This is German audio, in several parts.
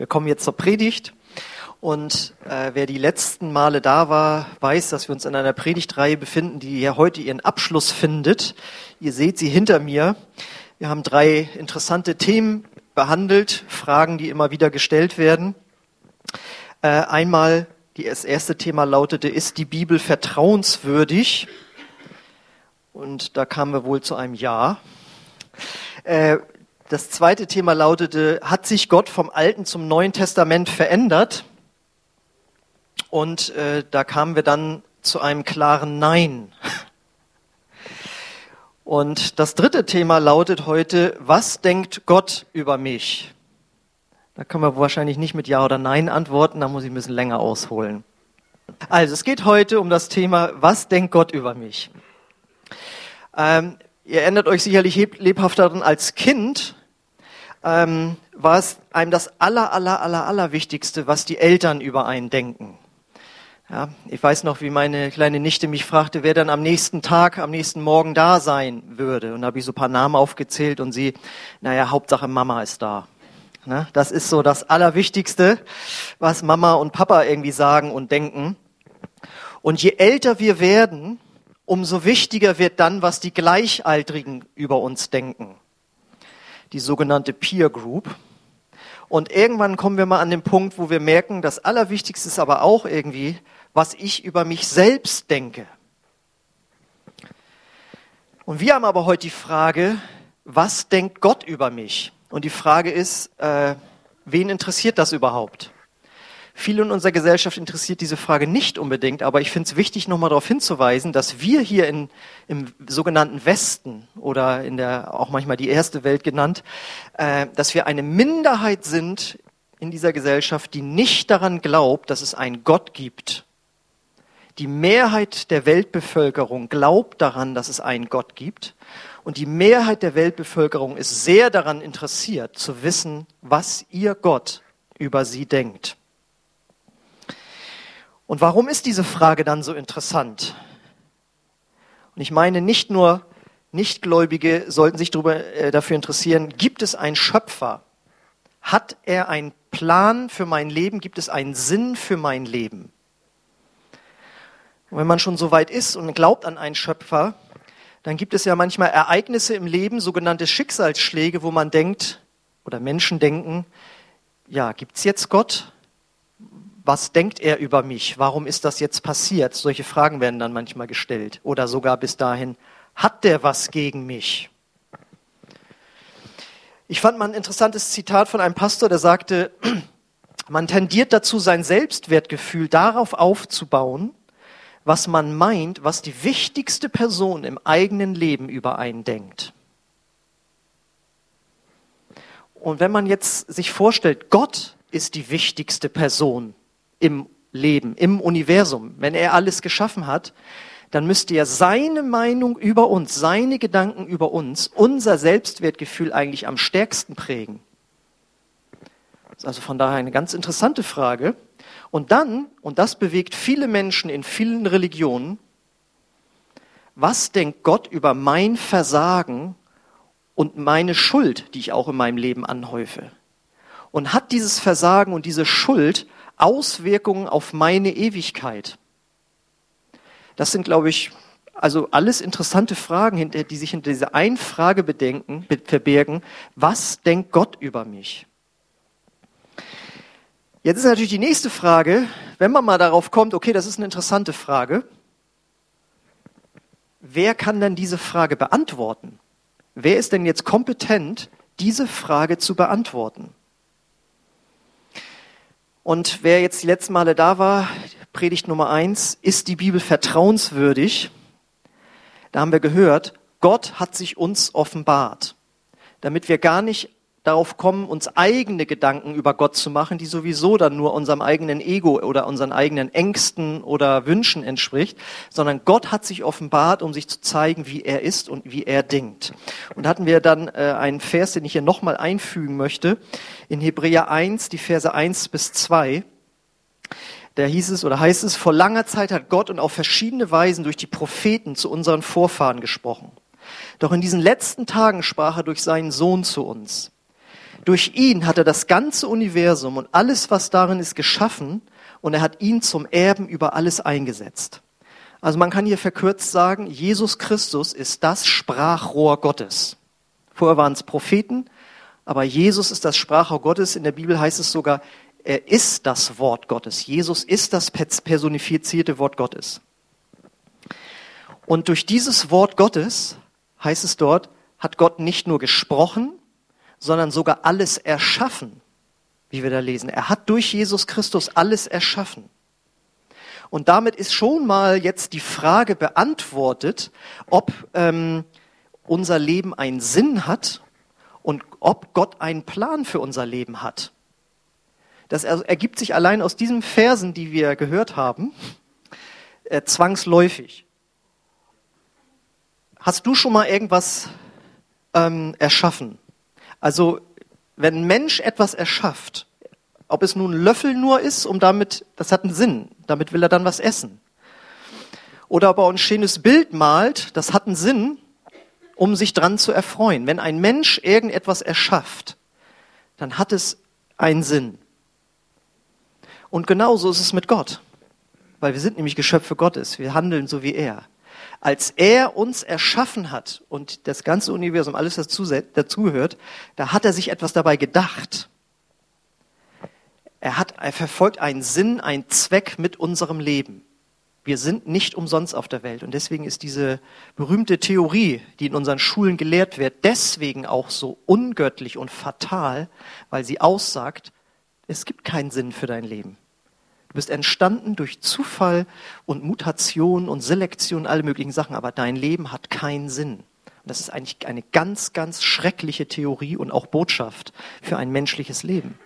wir kommen jetzt zur Predigt. Und äh, wer die letzten Male da war, weiß, dass wir uns in einer Predigtreihe befinden, die ja heute ihren Abschluss findet. Ihr seht sie hinter mir. Wir haben drei interessante Themen behandelt, Fragen, die immer wieder gestellt werden. Äh, einmal, das erste Thema lautete, ist die Bibel vertrauenswürdig? Und da kamen wir wohl zu einem Ja. Äh, das zweite Thema lautete, hat sich Gott vom Alten zum Neuen Testament verändert? Und äh, da kamen wir dann zu einem klaren Nein. Und das dritte Thema lautet heute, was denkt Gott über mich? Da können wir wahrscheinlich nicht mit Ja oder Nein antworten, da muss ich ein bisschen länger ausholen. Also es geht heute um das Thema, was denkt Gott über mich? Ähm, ihr erinnert euch sicherlich lebhaft daran, als Kind ähm, war es einem das aller, aller, aller, aller Wichtigste, was die Eltern über einen denken. Ja, ich weiß noch, wie meine kleine Nichte mich fragte, wer dann am nächsten Tag, am nächsten Morgen da sein würde. Und da habe ich so ein paar Namen aufgezählt und sie, naja, Hauptsache Mama ist da. Ne? Das ist so das Allerwichtigste, was Mama und Papa irgendwie sagen und denken. Und je älter wir werden, umso wichtiger wird dann, was die Gleichaltrigen über uns denken die sogenannte Peer Group. Und irgendwann kommen wir mal an den Punkt, wo wir merken, das Allerwichtigste ist aber auch irgendwie, was ich über mich selbst denke. Und wir haben aber heute die Frage, was denkt Gott über mich? Und die Frage ist, äh, wen interessiert das überhaupt? Viele in unserer Gesellschaft interessiert diese Frage nicht unbedingt, aber ich finde es wichtig, nochmal darauf hinzuweisen, dass wir hier in, im sogenannten Westen oder in der auch manchmal die erste Welt genannt, äh, dass wir eine Minderheit sind in dieser Gesellschaft, die nicht daran glaubt, dass es einen Gott gibt. Die Mehrheit der Weltbevölkerung glaubt daran, dass es einen Gott gibt. Und die Mehrheit der Weltbevölkerung ist sehr daran interessiert zu wissen, was ihr Gott über sie denkt. Und warum ist diese Frage dann so interessant? Und ich meine, nicht nur Nichtgläubige sollten sich darüber, äh, dafür interessieren, gibt es einen Schöpfer? Hat er einen Plan für mein Leben? Gibt es einen Sinn für mein Leben? Und wenn man schon so weit ist und glaubt an einen Schöpfer, dann gibt es ja manchmal Ereignisse im Leben, sogenannte Schicksalsschläge, wo man denkt, oder Menschen denken, ja, gibt's jetzt Gott? Was denkt er über mich? Warum ist das jetzt passiert? Solche Fragen werden dann manchmal gestellt. Oder sogar bis dahin, hat der was gegen mich? Ich fand mal ein interessantes Zitat von einem Pastor, der sagte, man tendiert dazu, sein Selbstwertgefühl darauf aufzubauen, was man meint, was die wichtigste Person im eigenen Leben über einen denkt. Und wenn man jetzt sich vorstellt, Gott ist die wichtigste Person im Leben, im Universum, wenn er alles geschaffen hat, dann müsste ja seine Meinung über uns, seine Gedanken über uns, unser Selbstwertgefühl eigentlich am stärksten prägen. Das ist also von daher eine ganz interessante Frage. Und dann, und das bewegt viele Menschen in vielen Religionen, was denkt Gott über mein Versagen und meine Schuld, die ich auch in meinem Leben anhäufe? Und hat dieses Versagen und diese Schuld Auswirkungen auf meine Ewigkeit? Das sind, glaube ich, also alles interessante Fragen, die sich hinter dieser einen Frage bedenken, verbergen. Was denkt Gott über mich? Jetzt ist natürlich die nächste Frage, wenn man mal darauf kommt, okay, das ist eine interessante Frage. Wer kann denn diese Frage beantworten? Wer ist denn jetzt kompetent, diese Frage zu beantworten? Und wer jetzt die letzten Male da war, Predigt Nummer eins, ist die Bibel vertrauenswürdig? Da haben wir gehört, Gott hat sich uns offenbart, damit wir gar nicht darauf kommen, uns eigene Gedanken über Gott zu machen, die sowieso dann nur unserem eigenen Ego oder unseren eigenen Ängsten oder Wünschen entspricht, sondern Gott hat sich offenbart, um sich zu zeigen, wie er ist und wie er denkt. Und hatten wir dann äh, einen Vers, den ich hier nochmal einfügen möchte, in Hebräer 1, die Verse 1 bis 2. Da hieß es oder heißt es, vor langer Zeit hat Gott und auf verschiedene Weisen durch die Propheten zu unseren Vorfahren gesprochen. Doch in diesen letzten Tagen sprach er durch seinen Sohn zu uns Durch ihn hat er das ganze Universum und alles, was darin ist, geschaffen und er hat ihn zum Erben über alles eingesetzt. Also man kann hier verkürzt sagen, Jesus Christus ist das Sprachrohr Gottes. Vorher waren es Propheten, aber Jesus ist das Sprachrohr Gottes. In der Bibel heißt es sogar, er ist das Wort Gottes. Jesus ist das personifizierte Wort Gottes. Und durch dieses Wort Gottes, heißt es dort, hat Gott nicht nur gesprochen, sondern sogar alles erschaffen, wie wir da lesen. Er hat durch Jesus Christus alles erschaffen. Und damit ist schon mal jetzt die Frage beantwortet, ob ähm, unser Leben einen Sinn hat und ob Gott einen Plan für unser Leben hat. Das ergibt sich allein aus diesen Versen, die wir gehört haben, äh, zwangsläufig. Hast du schon mal irgendwas ähm, erschaffen? Also, wenn ein Mensch etwas erschafft, ob es nun ein Löffel nur ist, um damit, das hat einen Sinn, damit will er dann was essen. Oder ob er ein schönes Bild malt, das hat einen Sinn, um sich dran zu erfreuen. Wenn ein Mensch irgendetwas erschafft, dann hat es einen Sinn. Und genauso ist es mit Gott. Weil wir sind nämlich Geschöpfe Gottes. Wir handeln so wie er. Als er uns erschaffen hat und das ganze Universum, alles dazu, dazugehört, da hat er sich etwas dabei gedacht. Er hat, er verfolgt einen Sinn, einen Zweck mit unserem Leben. Wir sind nicht umsonst auf der Welt. Und deswegen ist diese berühmte Theorie, die in unseren Schulen gelehrt wird, deswegen auch so ungöttlich und fatal, weil sie aussagt, es gibt keinen Sinn für dein Leben. Du bist entstanden durch Zufall und Mutation und Selektion, alle möglichen Sachen, aber dein Leben hat keinen Sinn. Und das ist eigentlich eine ganz, ganz schreckliche Theorie und auch Botschaft für ein menschliches Leben.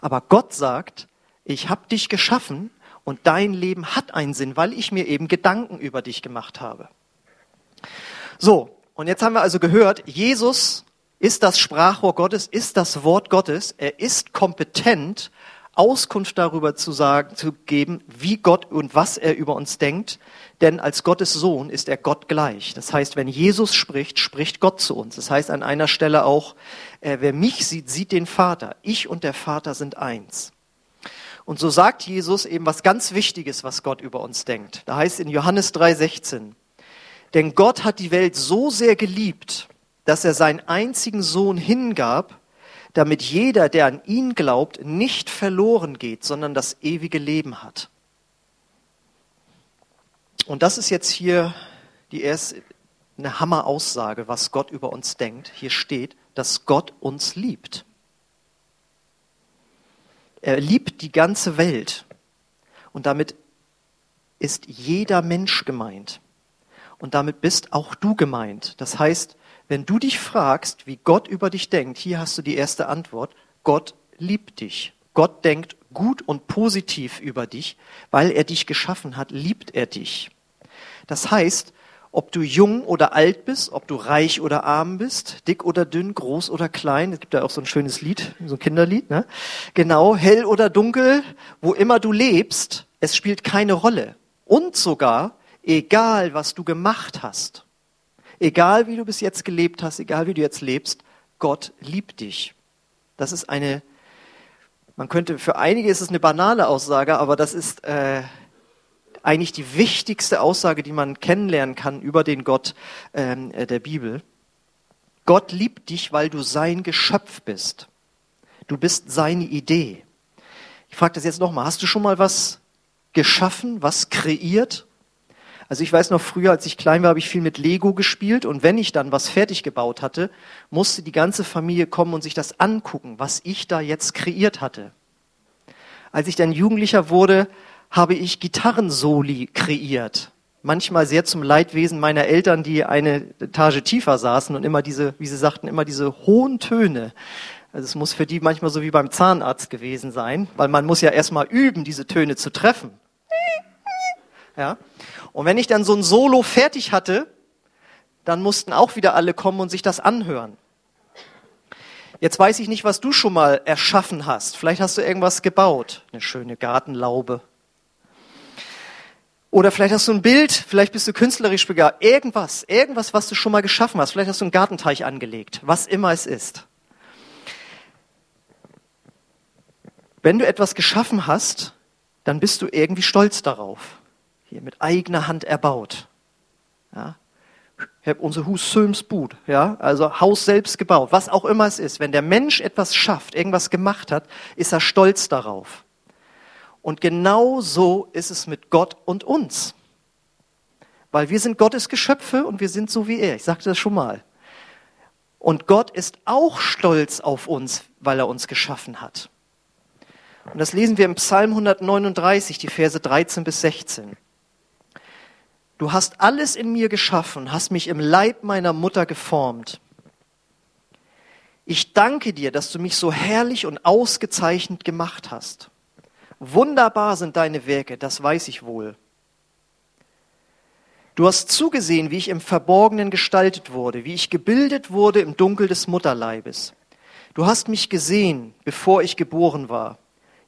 Aber Gott sagt, ich habe dich geschaffen und dein Leben hat einen Sinn, weil ich mir eben Gedanken über dich gemacht habe. So, und jetzt haben wir also gehört, Jesus ist das Sprachrohr Gottes, ist das Wort Gottes. Er ist kompetent, Auskunft darüber zu sagen, zu geben, wie Gott und was er über uns denkt. Denn als Gottes Sohn ist er Gott gleich. Das heißt, wenn Jesus spricht, spricht Gott zu uns. Das heißt an einer Stelle auch, äh, wer mich sieht, sieht den Vater. Ich und der Vater sind eins. Und so sagt Jesus eben was ganz Wichtiges, was Gott über uns denkt. Da heißt in Johannes 3,16, denn Gott hat die Welt so sehr geliebt, dass er seinen einzigen Sohn hingab, damit jeder, der an ihn glaubt, nicht verloren geht, sondern das ewige Leben hat. Und das ist jetzt hier die erste, eine Hammeraussage, was Gott über uns denkt. Hier steht, dass Gott uns liebt. Er liebt die ganze Welt. Und damit ist jeder Mensch gemeint. Und damit bist auch du gemeint. Das heißt, wenn du dich fragst, wie Gott über dich denkt, hier hast du die erste Antwort. Gott liebt dich. Gott denkt gut und positiv über dich, weil er dich geschaffen hat, liebt er dich. Das heißt, ob du jung oder alt bist, ob du reich oder arm bist, dick oder dünn, groß oder klein, es gibt ja auch so ein schönes Lied, so ein Kinderlied, ne? Genau, hell oder dunkel, wo immer du lebst, es spielt keine Rolle. Und sogar, egal was du gemacht hast, Egal wie du bis jetzt gelebt hast, egal wie du jetzt lebst, Gott liebt dich. Das ist eine, man könnte, für einige ist es eine banale Aussage, aber das ist äh, eigentlich die wichtigste Aussage, die man kennenlernen kann über den Gott ähm, äh, der Bibel. Gott liebt dich, weil du sein Geschöpf bist. Du bist seine Idee. Ich frage das jetzt nochmal, hast du schon mal was geschaffen, was kreiert? Also ich weiß noch früher, als ich klein war, habe ich viel mit Lego gespielt und wenn ich dann was fertig gebaut hatte, musste die ganze Familie kommen und sich das angucken, was ich da jetzt kreiert hatte. Als ich dann Jugendlicher wurde, habe ich Gitarrensoli kreiert. Manchmal sehr zum Leidwesen meiner Eltern, die eine Etage tiefer saßen und immer diese, wie sie sagten, immer diese hohen Töne. Also es muss für die manchmal so wie beim Zahnarzt gewesen sein, weil man muss ja erstmal üben, diese Töne zu treffen. Ja. Und wenn ich dann so ein Solo fertig hatte, dann mussten auch wieder alle kommen und sich das anhören. Jetzt weiß ich nicht, was du schon mal erschaffen hast. Vielleicht hast du irgendwas gebaut. Eine schöne Gartenlaube. Oder vielleicht hast du ein Bild, vielleicht bist du künstlerisch begabt. Irgendwas, irgendwas, was du schon mal geschaffen hast. Vielleicht hast du einen Gartenteich angelegt. Was immer es ist. Wenn du etwas geschaffen hast, dann bist du irgendwie stolz darauf. Hier mit eigener Hand erbaut. Ja? Ich habe unser Haus Söms Bud, ja, also Haus selbst gebaut, was auch immer es ist. Wenn der Mensch etwas schafft, irgendwas gemacht hat, ist er stolz darauf. Und genau so ist es mit Gott und uns. Weil wir sind Gottes Geschöpfe und wir sind so wie er. Ich sagte das schon mal. Und Gott ist auch stolz auf uns, weil er uns geschaffen hat. Und das lesen wir im Psalm 139, die Verse 13 bis 16. Du hast alles in mir geschaffen, hast mich im Leib meiner Mutter geformt. Ich danke dir, dass du mich so herrlich und ausgezeichnet gemacht hast. Wunderbar sind deine Werke, das weiß ich wohl. Du hast zugesehen, wie ich im Verborgenen gestaltet wurde, wie ich gebildet wurde im Dunkel des Mutterleibes. Du hast mich gesehen, bevor ich geboren war.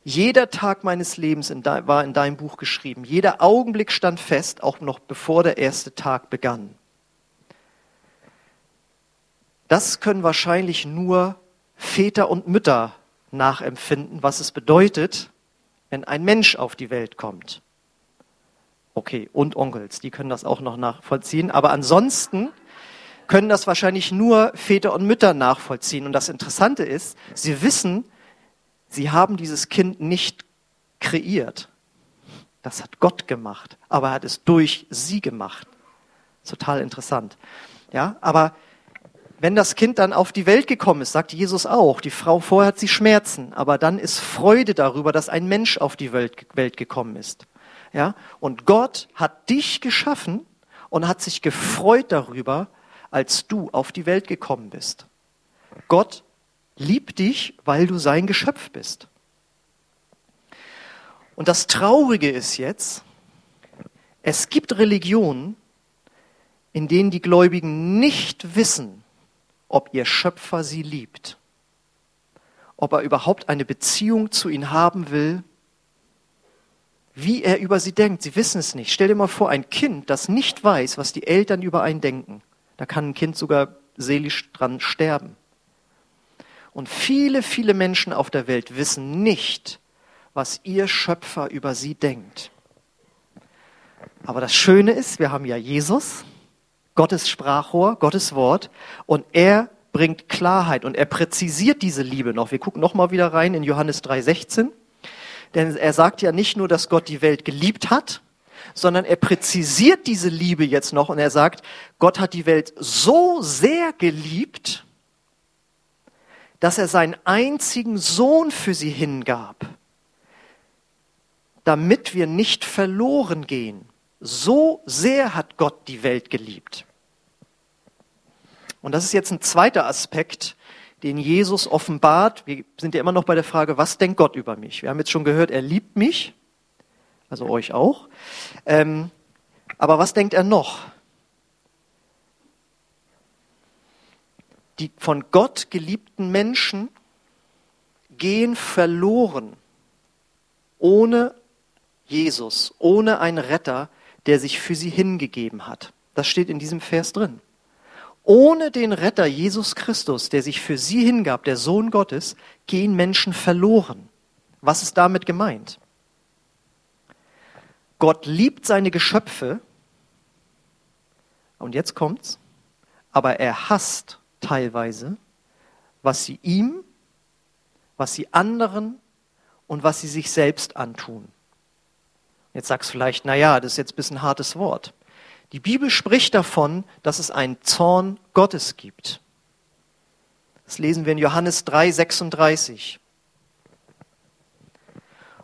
Jeder Tag meines Lebens in de, war in deinem Buch geschrieben. Jeder Augenblick stand fest, auch noch bevor der erste Tag begann. Das können wahrscheinlich nur Väter und Mütter nachempfinden, was es bedeutet, wenn ein Mensch auf die Welt kommt. Okay, und Onkels, die können das auch noch nachvollziehen. Aber ansonsten können das wahrscheinlich nur Väter und Mütter nachvollziehen. Und das Interessante ist, sie wissen, sie haben dieses Kind nicht kreiert. Das hat Gott gemacht, aber er hat es durch sie gemacht. Total interessant. Ja, aber wenn das Kind dann auf die Welt gekommen ist, sagt Jesus auch, die Frau vorher hat sie Schmerzen, aber dann ist Freude darüber, dass ein Mensch auf die Welt, Welt gekommen ist. Ja? Und Gott hat dich geschaffen und hat sich gefreut darüber, als du auf die Welt gekommen bist. Gott liebt dich, weil du sein Geschöpf bist. Und das Traurige ist jetzt, es gibt Religionen, in denen die Gläubigen nicht wissen, ob ihr Schöpfer sie liebt, ob er überhaupt eine Beziehung zu ihnen haben will wie er über sie denkt. Sie wissen es nicht. Stell dir mal vor, ein Kind, das nicht weiß, was die Eltern über einen denken. Da kann ein Kind sogar seelisch dran sterben. Und viele, viele Menschen auf der Welt wissen nicht, was ihr Schöpfer über sie denkt. Aber das Schöne ist, wir haben ja Jesus, Gottes Sprachrohr, Gottes Wort, und er bringt Klarheit und er präzisiert diese Liebe noch. Wir gucken noch mal wieder rein in Johannes 3,16. Denn er sagt ja nicht nur, dass Gott die Welt geliebt hat, sondern er präzisiert diese Liebe jetzt noch und er sagt, Gott hat die Welt so sehr geliebt, dass er seinen einzigen Sohn für sie hingab, damit wir nicht verloren gehen. So sehr hat Gott die Welt geliebt. Und das ist jetzt ein zweiter Aspekt, den Jesus offenbart. Wir sind ja immer noch bei der Frage, was denkt Gott über mich? Wir haben jetzt schon gehört, er liebt mich, also euch auch. Ähm, aber was denkt er noch? Die von Gott geliebten Menschen gehen verloren ohne Jesus, ohne einen Retter, der sich für sie hingegeben hat. Das steht in diesem Vers drin. Ohne den Retter Jesus Christus, der sich für sie hingab, der Sohn Gottes, gehen Menschen verloren. Was ist damit gemeint? Gott liebt seine Geschöpfe, und jetzt kommt's, aber er hasst teilweise, was sie ihm, was sie anderen und was sie sich selbst antun. Jetzt sagst du vielleicht, na ja, das ist jetzt ein bisschen ein hartes Wort. Die Bibel spricht davon, dass es einen Zorn Gottes gibt. Das lesen wir in Johannes 3, 36.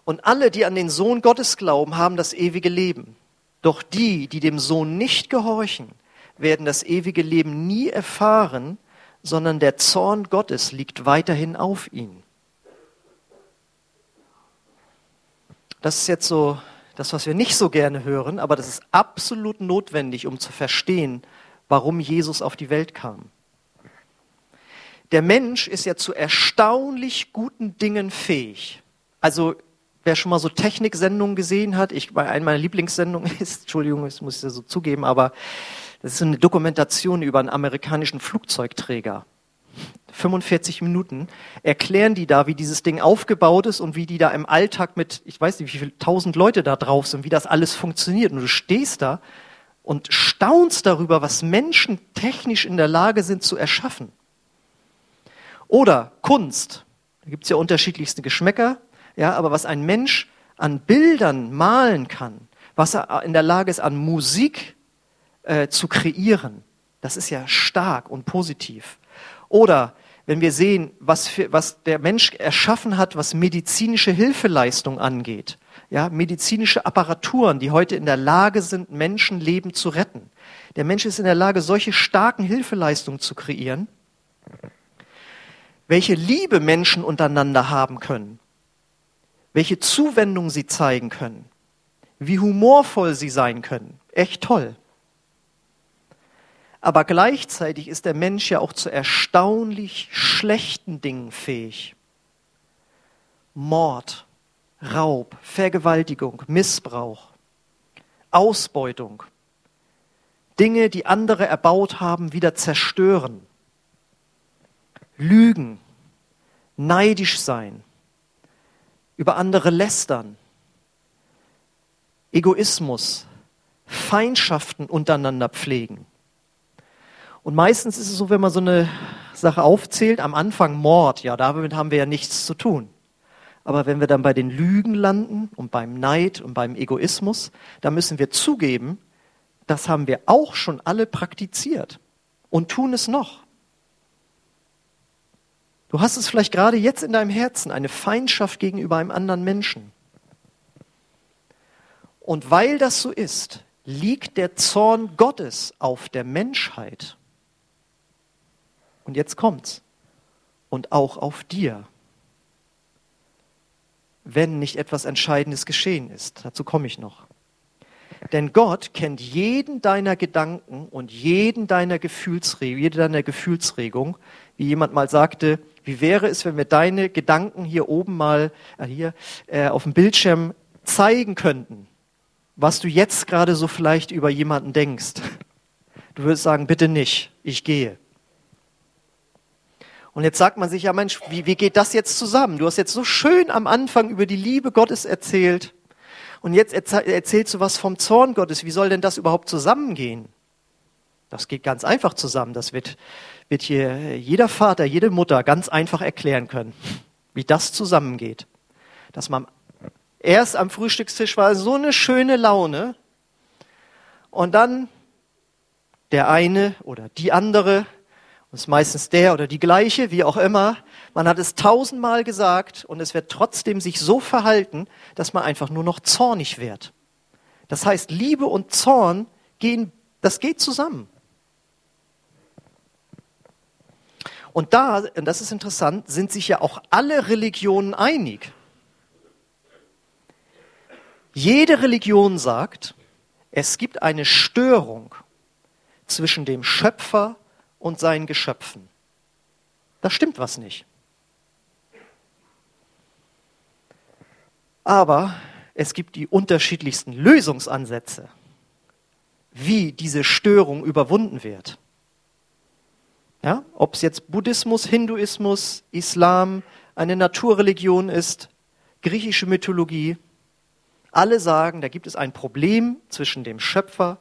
Und alle, die an den Sohn Gottes glauben, haben das ewige Leben. Doch die, die dem Sohn nicht gehorchen, werden das ewige Leben nie erfahren, sondern der Zorn Gottes liegt weiterhin auf ihnen. Das ist jetzt so das, was wir nicht so gerne hören, aber das ist absolut notwendig, um zu verstehen, warum Jesus auf die Welt kam. Der Mensch ist ja zu erstaunlich guten Dingen fähig. Also wer schon mal so Techniksendungen gesehen hat, ich bei einer meiner Lieblingssendungen ist, Entschuldigung, das muss ich ja so zugeben, aber das ist eine Dokumentation über einen amerikanischen Flugzeugträger. 45 Minuten, erklären die da, wie dieses Ding aufgebaut ist und wie die da im Alltag mit, ich weiß nicht, wie viele tausend Leute da drauf sind, wie das alles funktioniert. Und du stehst da und staunst darüber, was Menschen technisch in der Lage sind zu erschaffen. Oder Kunst. Da gibt's ja unterschiedlichste Geschmäcker, ja, aber was ein Mensch an Bildern malen kann, was er in der Lage ist, an Musik äh, zu kreieren, das ist ja stark und positiv. Oder wenn wir sehen, was, für, was der Mensch erschaffen hat, was medizinische Hilfeleistung angeht, ja, medizinische Apparaturen, die heute in der Lage sind, Menschenleben zu retten. Der Mensch ist in der Lage, solche starken Hilfeleistungen zu kreieren, welche Liebe Menschen untereinander haben können, welche Zuwendung sie zeigen können, wie humorvoll sie sein können. Echt toll. Aber gleichzeitig ist der Mensch ja auch zu erstaunlich schlechten Dingen fähig. Mord, Raub, Vergewaltigung, Missbrauch, Ausbeutung, Dinge, die andere erbaut haben, wieder zerstören, Lügen, neidisch sein, über andere lästern, Egoismus, Feindschaften untereinander pflegen. Und meistens ist es so, wenn man so eine Sache aufzählt, am Anfang Mord, ja, damit haben wir ja nichts zu tun. Aber wenn wir dann bei den Lügen landen und beim Neid und beim Egoismus, dann müssen wir zugeben, das haben wir auch schon alle praktiziert und tun es noch. Du hast es vielleicht gerade jetzt in deinem Herzen, eine Feindschaft gegenüber einem anderen Menschen. Und weil das so ist, liegt der Zorn Gottes auf der Menschheit. Und jetzt kommt's. Und auch auf dir. Wenn nicht etwas Entscheidendes geschehen ist. Dazu komme ich noch. Denn Gott kennt jeden deiner Gedanken und jeden deiner Gefühlsregung, jede deiner Gefühlsregung. Wie jemand mal sagte, wie wäre es, wenn wir deine Gedanken hier oben mal äh, hier äh, auf dem Bildschirm zeigen könnten, was du jetzt gerade so vielleicht über jemanden denkst? Du würdest sagen, bitte nicht, ich gehe. Und jetzt sagt man sich, ja Mensch, wie, wie geht das jetzt zusammen? Du hast jetzt so schön am Anfang über die Liebe Gottes erzählt und jetzt erzählst du was vom Zorn Gottes. Wie soll denn das überhaupt zusammengehen? Das geht ganz einfach zusammen. Das wird, wird hier jeder Vater, jede Mutter ganz einfach erklären können, wie das zusammengeht. Dass man erst am Frühstückstisch war so eine schöne Laune und dann der eine oder die andere es ist meistens der oder die gleiche, wie auch immer. Man hat es tausendmal gesagt und es wird trotzdem sich so verhalten, dass man einfach nur noch zornig wird. Das heißt, Liebe und Zorn gehen, das geht zusammen. Und da, und das ist interessant, sind sich ja auch alle Religionen einig. Jede Religion sagt, es gibt eine Störung zwischen dem Schöpfer und seinen Geschöpfen. Da stimmt was nicht. Aber es gibt die unterschiedlichsten Lösungsansätze, wie diese Störung überwunden wird. Ja, ob es jetzt Buddhismus, Hinduismus, Islam, eine Naturreligion ist, griechische Mythologie, alle sagen, da gibt es ein Problem zwischen dem Schöpfer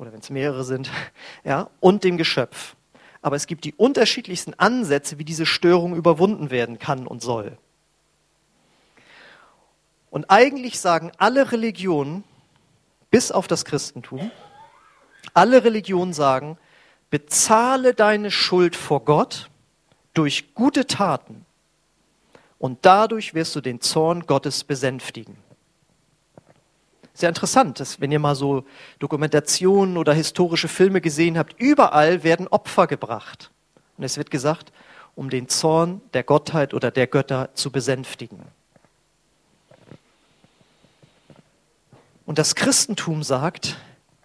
oder wenn es mehrere sind, ja, und dem Geschöpf. Aber es gibt die unterschiedlichsten Ansätze, wie diese Störung überwunden werden kann und soll. Und eigentlich sagen alle Religionen, bis auf das Christentum, alle Religionen sagen, bezahle deine Schuld vor Gott durch gute Taten und dadurch wirst du den Zorn Gottes besänftigen. Sehr interessant, dass wenn ihr mal so Dokumentationen oder historische Filme gesehen habt, überall werden Opfer gebracht. Und es wird gesagt, um den Zorn der Gottheit oder der Götter zu besänftigen. Und das Christentum sagt,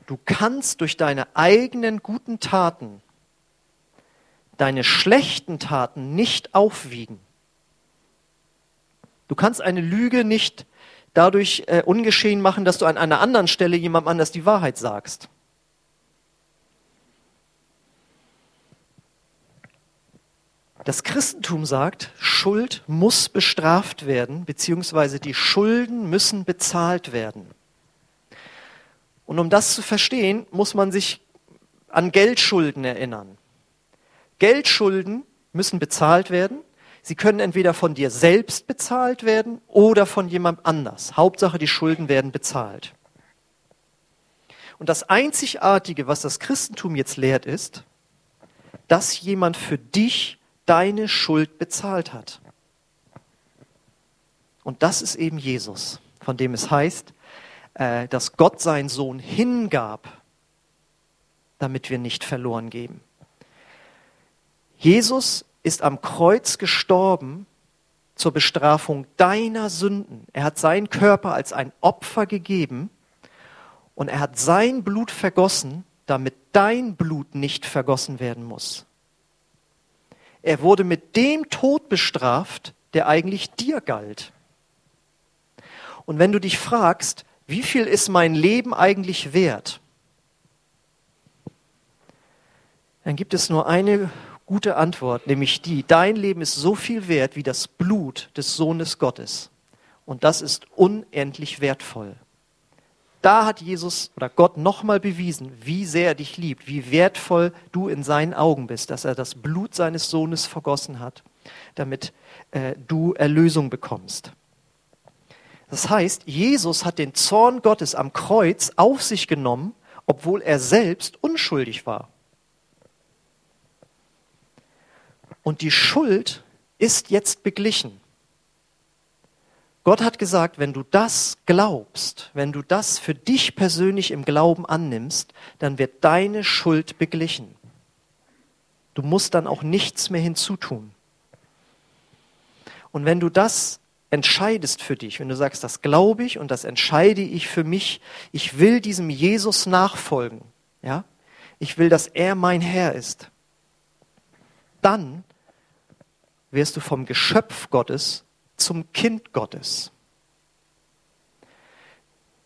du kannst durch deine eigenen guten Taten deine schlechten Taten nicht aufwiegen. Du kannst eine Lüge nicht dadurch äh, ungeschehen machen, dass du an einer anderen Stelle jemandem anders die Wahrheit sagst. Das Christentum sagt, Schuld muss bestraft werden, beziehungsweise die Schulden müssen bezahlt werden. Und um das zu verstehen, muss man sich an Geldschulden erinnern. Geldschulden müssen bezahlt werden. Sie können entweder von dir selbst bezahlt werden oder von jemand anders. Hauptsache, die Schulden werden bezahlt. Und das Einzigartige, was das Christentum jetzt lehrt, ist, dass jemand für dich deine Schuld bezahlt hat. Und das ist eben Jesus, von dem es heißt, äh, dass Gott seinen Sohn hingab, damit wir nicht verloren gehen. Jesus ist am Kreuz gestorben zur Bestrafung deiner Sünden. Er hat seinen Körper als ein Opfer gegeben und er hat sein Blut vergossen, damit dein Blut nicht vergossen werden muss. Er wurde mit dem Tod bestraft, der eigentlich dir galt. Und wenn du dich fragst, wie viel ist mein Leben eigentlich wert, dann gibt es nur eine gute Antwort, nämlich die, dein Leben ist so viel wert wie das Blut des Sohnes Gottes. Und das ist unendlich wertvoll. Da hat Jesus oder Gott nochmal bewiesen, wie sehr er dich liebt, wie wertvoll du in seinen Augen bist, dass er das Blut seines Sohnes vergossen hat, damit äh, du Erlösung bekommst. Das heißt, Jesus hat den Zorn Gottes am Kreuz auf sich genommen, obwohl er selbst unschuldig war. Und die Schuld ist jetzt beglichen. Gott hat gesagt, wenn du das glaubst, wenn du das für dich persönlich im Glauben annimmst, dann wird deine Schuld beglichen. Du musst dann auch nichts mehr hinzutun. Und wenn du das entscheidest für dich, wenn du sagst, das glaube ich und das entscheide ich für mich, ich will diesem Jesus nachfolgen, ja, ich will, dass er mein Herr ist, dann wirst du vom Geschöpf Gottes zum Kind Gottes.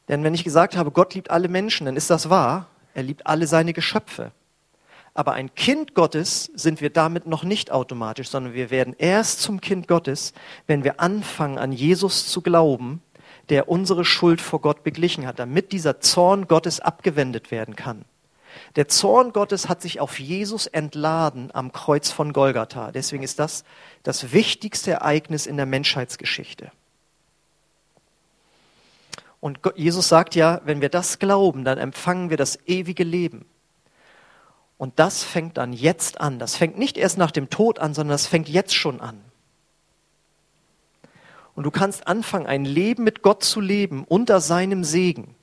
Denn wenn ich gesagt habe, Gott liebt alle Menschen, dann ist das wahr. Er liebt alle seine Geschöpfe. Aber ein Kind Gottes sind wir damit noch nicht automatisch, sondern wir werden erst zum Kind Gottes, wenn wir anfangen, an Jesus zu glauben, der unsere Schuld vor Gott beglichen hat, damit dieser Zorn Gottes abgewendet werden kann. Der Zorn Gottes hat sich auf Jesus entladen am Kreuz von Golgatha. Deswegen ist das das wichtigste Ereignis in der Menschheitsgeschichte. Und Jesus sagt ja, wenn wir das glauben, dann empfangen wir das ewige Leben. Und das fängt dann jetzt an. Das fängt nicht erst nach dem Tod an, sondern das fängt jetzt schon an. Und du kannst anfangen, ein Leben mit Gott zu leben unter seinem Segen.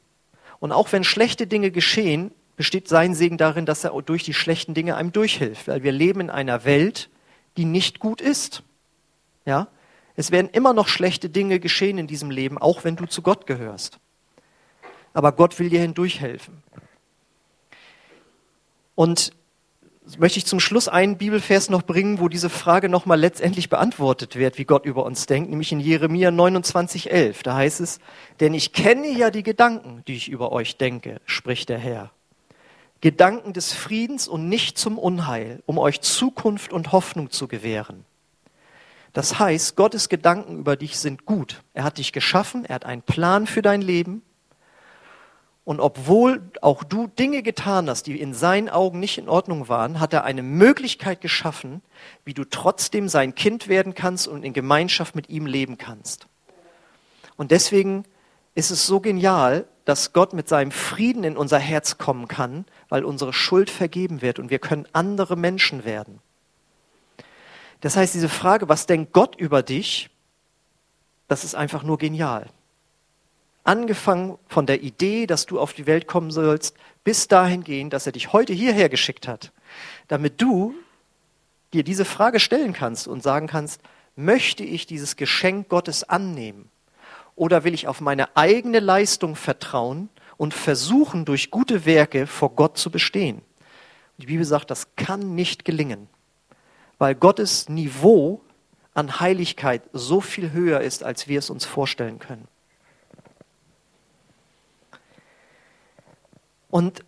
Und auch wenn schlechte Dinge geschehen, besteht sein Segen darin, dass er durch die schlechten Dinge einem durchhilft, weil wir leben in einer Welt, die nicht gut ist. Ja? Es werden immer noch schlechte Dinge geschehen in diesem Leben, auch wenn du zu Gott gehörst. Aber Gott will dir hindurchhelfen. Und möchte ich zum Schluss einen Bibelvers noch bringen, wo diese Frage nochmal letztendlich beantwortet wird, wie Gott über uns denkt, nämlich in Jeremia 29, 11. Da heißt es, denn ich kenne ja die Gedanken, die ich über euch denke, spricht der Herr. Gedanken des Friedens und nicht zum Unheil, um euch Zukunft und Hoffnung zu gewähren. Das heißt, Gottes Gedanken über dich sind gut. Er hat dich geschaffen, er hat einen Plan für dein Leben. Und obwohl auch du Dinge getan hast, die in seinen Augen nicht in Ordnung waren, hat er eine Möglichkeit geschaffen, wie du trotzdem sein Kind werden kannst und in Gemeinschaft mit ihm leben kannst. Und deswegen ist es so genial, dass Gott mit seinem Frieden in unser Herz kommen kann, weil unsere Schuld vergeben wird und wir können andere Menschen werden. Das heißt, diese Frage, was denkt Gott über dich, das ist einfach nur genial. Angefangen von der Idee, dass du auf die Welt kommen sollst, bis dahin gehen, dass er dich heute hierher geschickt hat, damit du dir diese Frage stellen kannst und sagen kannst, möchte ich dieses Geschenk Gottes annehmen? Oder will ich auf meine eigene Leistung vertrauen und versuchen, durch gute Werke vor Gott zu bestehen? Die Bibel sagt, das kann nicht gelingen, weil Gottes Niveau an Heiligkeit so viel höher ist, als wir es uns vorstellen können. Und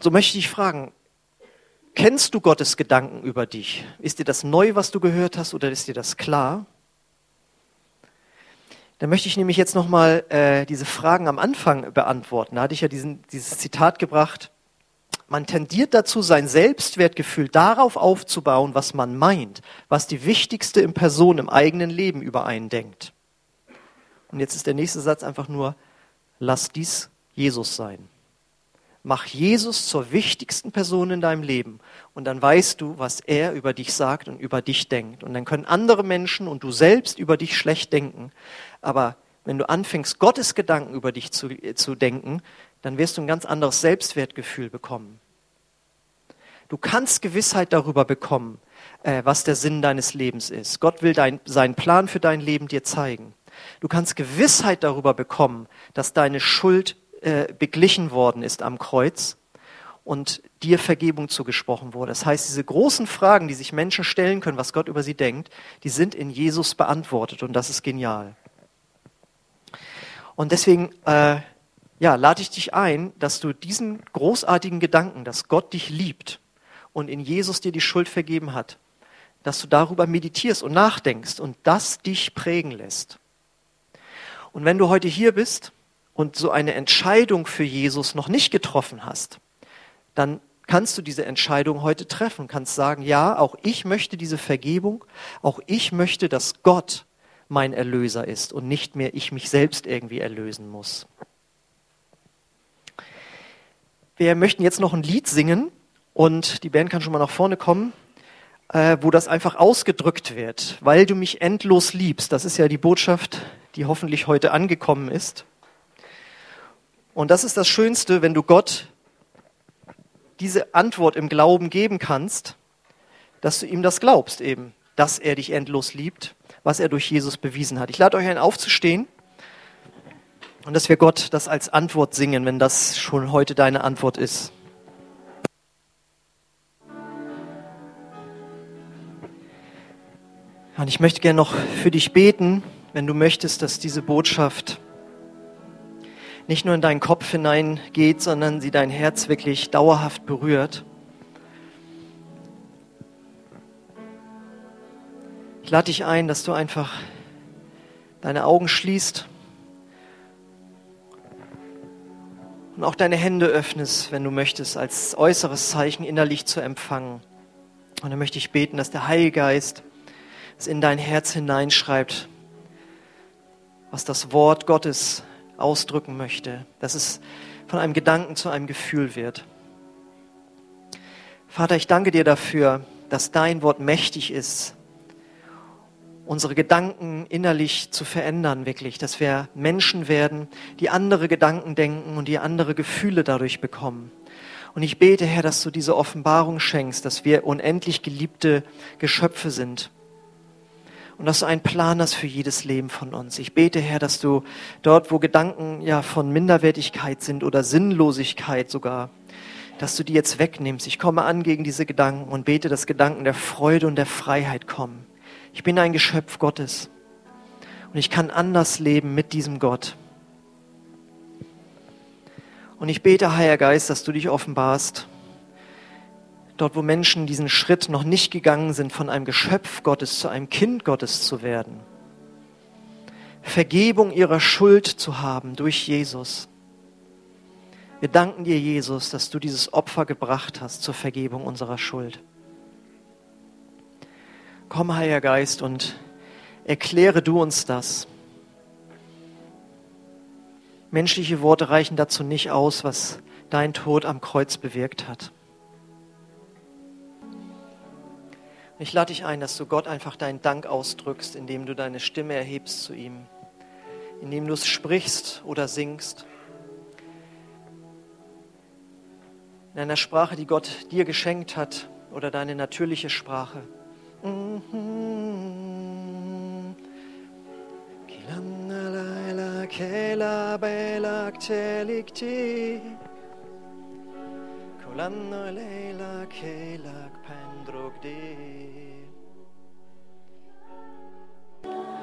so möchte ich fragen, Kennst du Gottes Gedanken über dich? Ist dir das neu, was du gehört hast, oder ist dir das klar? Da möchte ich nämlich jetzt nochmal äh, diese Fragen am Anfang beantworten. Da hatte ich ja diesen, dieses Zitat gebracht. Man tendiert dazu, sein Selbstwertgefühl darauf aufzubauen, was man meint, was die wichtigste in Person im eigenen Leben über einen denkt. Und jetzt ist der nächste Satz einfach nur, lass dies Jesus sein. Mach Jesus zur wichtigsten Person in deinem Leben und dann weißt du, was er über dich sagt und über dich denkt. Und dann können andere Menschen und du selbst über dich schlecht denken. Aber wenn du anfängst, Gottes Gedanken über dich zu, äh, zu denken, dann wirst du ein ganz anderes Selbstwertgefühl bekommen. Du kannst Gewissheit darüber bekommen, äh, was der Sinn deines Lebens ist. Gott will dein, seinen Plan für dein Leben dir zeigen. Du kannst Gewissheit darüber bekommen, dass deine Schuld äh, beglichen worden ist am Kreuz und dir Vergebung zugesprochen wurde. Das heißt, diese großen Fragen, die sich Menschen stellen können, was Gott über sie denkt, die sind in Jesus beantwortet und das ist genial. Und deswegen äh, ja, lade ich dich ein, dass du diesen großartigen Gedanken, dass Gott dich liebt und in Jesus dir die Schuld vergeben hat, dass du darüber meditierst und nachdenkst und das dich prägen lässt. Und wenn du heute hier bist und so eine Entscheidung für Jesus noch nicht getroffen hast, dann kannst du diese Entscheidung heute treffen, kannst sagen, ja, auch ich möchte diese Vergebung, auch ich möchte, dass Gott mein Erlöser ist und nicht mehr ich mich selbst irgendwie erlösen muss. Wir möchten jetzt noch ein Lied singen und die Band kann schon mal nach vorne kommen, äh, wo das einfach ausgedrückt wird, weil du mich endlos liebst. Das ist ja die Botschaft, die hoffentlich heute angekommen ist. Und das ist das Schönste, wenn du Gott diese Antwort im Glauben geben kannst, dass du ihm das glaubst eben, dass er dich endlos liebt, was er durch Jesus bewiesen hat. Ich lade euch ein, aufzustehen und dass wir Gott das als Antwort singen, wenn das schon heute deine Antwort ist. Und ich möchte gerne noch für dich beten, wenn du möchtest, dass diese Botschaft nicht nur in deinen Kopf hineingeht, sondern sie dein Herz wirklich dauerhaft berührt. Ich lade dich ein, dass du einfach deine Augen schließt und auch deine Hände öffnest, wenn du möchtest, als äußeres Zeichen innerlich zu empfangen. Und dann möchte ich beten, dass der Heilige Geist es in dein Herz hineinschreibt, was das Wort Gottes ausdrücken möchte, dass es von einem Gedanken zu einem Gefühl wird. Vater, ich danke dir dafür, dass dein Wort mächtig ist, unsere Gedanken innerlich zu verändern, wirklich, dass wir Menschen werden, die andere Gedanken denken und die andere Gefühle dadurch bekommen. Und ich bete, Herr, dass du diese Offenbarung schenkst, dass wir unendlich geliebte Geschöpfe sind und dass du einen Plan hast für jedes Leben von uns. Ich bete, Herr, dass du dort, wo Gedanken ja von Minderwertigkeit sind oder Sinnlosigkeit sogar, dass du die jetzt wegnimmst. Ich komme an gegen diese Gedanken und bete, dass Gedanken der Freude und der Freiheit kommen. Ich bin ein Geschöpf Gottes und ich kann anders leben mit diesem Gott. Und ich bete, Heiliger Geist, dass du dich offenbarst dort wo Menschen diesen Schritt noch nicht gegangen sind, von einem Geschöpf Gottes zu einem Kind Gottes zu werden. Vergebung ihrer Schuld zu haben durch Jesus. Wir danken dir, Jesus, dass du dieses Opfer gebracht hast zur Vergebung unserer Schuld. Komm, Heiliger Geist, und erkläre du uns das. Menschliche Worte reichen dazu nicht aus, was dein Tod am Kreuz bewirkt hat. Ich lade dich ein, dass du Gott einfach deinen Dank ausdrückst, indem du deine Stimme erhebst zu ihm, indem du es sprichst oder singst. In einer Sprache, die Gott dir geschenkt hat oder deine natürliche Sprache.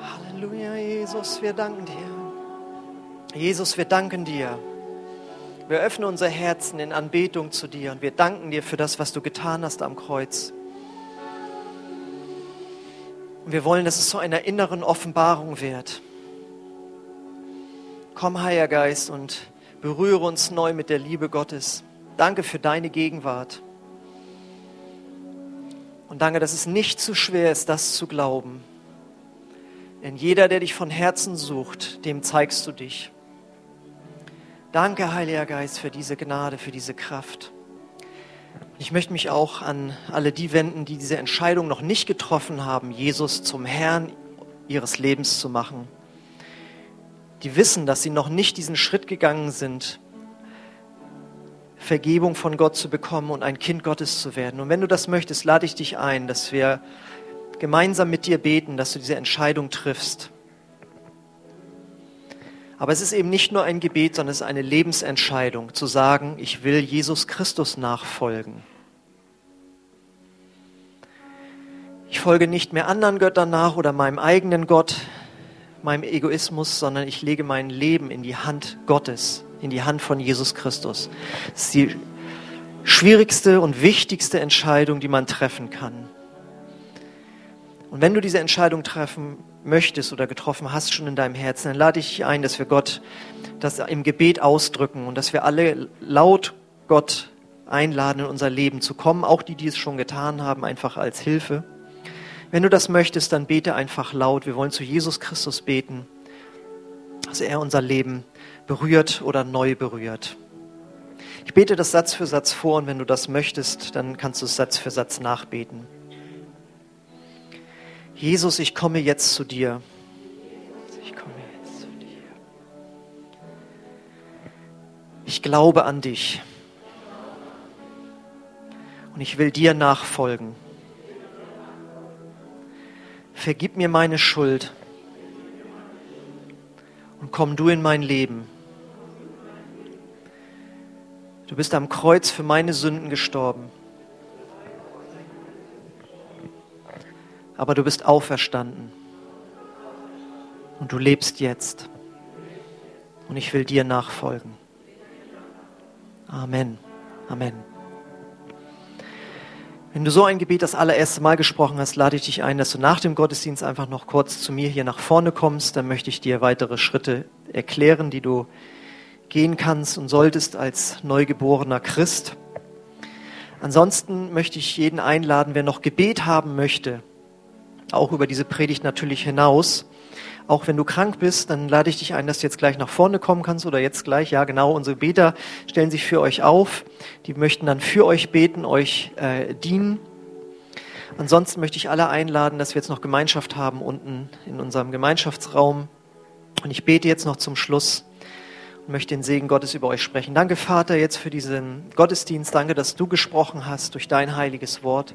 Halleluja, Jesus, wir danken dir. Jesus, wir danken dir. Wir öffnen unser Herzen in Anbetung zu dir und wir danken dir für das, was du getan hast am Kreuz. Und wir wollen, dass es zu einer inneren Offenbarung wird. Komm, Heiliger Geist, und berühre uns neu mit der Liebe Gottes. Danke für deine Gegenwart. Und danke, dass es nicht zu schwer ist, das zu glauben. Denn jeder, der dich von Herzen sucht, dem zeigst du dich. Danke, Heiliger Geist, für diese Gnade, für diese Kraft. Ich möchte mich auch an alle die wenden, die diese Entscheidung noch nicht getroffen haben, Jesus zum Herrn ihres Lebens zu machen. Die wissen, dass sie noch nicht diesen Schritt gegangen sind, Vergebung von Gott zu bekommen und ein Kind Gottes zu werden. Und wenn du das möchtest, lade ich dich ein, dass wir gemeinsam mit dir beten, dass du diese Entscheidung triffst. Aber es ist eben nicht nur ein Gebet, sondern es ist eine Lebensentscheidung, zu sagen, ich will Jesus Christus nachfolgen. Ich folge nicht mehr anderen Göttern nach oder meinem eigenen Gott, meinem Egoismus, sondern ich lege mein Leben in die Hand Gottes, in die Hand von Jesus Christus. Das ist die schwierigste und wichtigste Entscheidung, die man treffen kann. Und wenn du diese Entscheidung treffen möchtest oder getroffen hast schon in deinem Herzen, dann lade ich dich ein, dass wir Gott das im Gebet ausdrücken und dass wir alle laut Gott einladen, in unser Leben zu kommen, auch die, die es schon getan haben, einfach als Hilfe. Wenn du das möchtest, dann bete einfach laut. Wir wollen zu Jesus Christus beten, dass er unser Leben berührt oder neu berührt. Ich bete das Satz für Satz vor und wenn du das möchtest, dann kannst du es Satz für Satz nachbeten. Jesus, ich komme jetzt zu dir. Ich komme jetzt zu dir. Ich glaube an dich. Und ich will dir nachfolgen. Vergib mir meine Schuld und komm du in mein Leben. Du bist am Kreuz für meine Sünden gestorben. Aber du bist auferstanden. Und du lebst jetzt. Und ich will dir nachfolgen. Amen. Amen. Wenn du so ein Gebet das allererste Mal gesprochen hast, lade ich dich ein, dass du nach dem Gottesdienst einfach noch kurz zu mir hier nach vorne kommst. Dann möchte ich dir weitere Schritte erklären, die du gehen kannst und solltest als neugeborener Christ. Ansonsten möchte ich jeden einladen, wer noch Gebet haben möchte, auch über diese Predigt natürlich hinaus. Auch wenn du krank bist, dann lade ich dich ein, dass du jetzt gleich nach vorne kommen kannst oder jetzt gleich. Ja, genau, unsere Beter stellen sich für euch auf. Die möchten dann für euch beten, euch äh, dienen. Ansonsten möchte ich alle einladen, dass wir jetzt noch Gemeinschaft haben unten in unserem Gemeinschaftsraum. Und ich bete jetzt noch zum Schluss möchte den Segen Gottes über euch sprechen. Danke, Vater, jetzt für diesen Gottesdienst. Danke, dass du gesprochen hast durch dein heiliges Wort.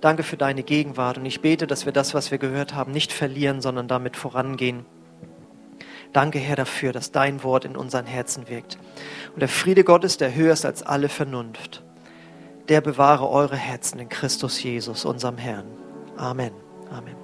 Danke für deine Gegenwart. Und ich bete, dass wir das, was wir gehört haben, nicht verlieren, sondern damit vorangehen. Danke, Herr, dafür, dass dein Wort in unseren Herzen wirkt. Und der Friede Gottes, der höher ist als alle Vernunft, der bewahre eure Herzen in Christus Jesus, unserem Herrn. Amen. Amen.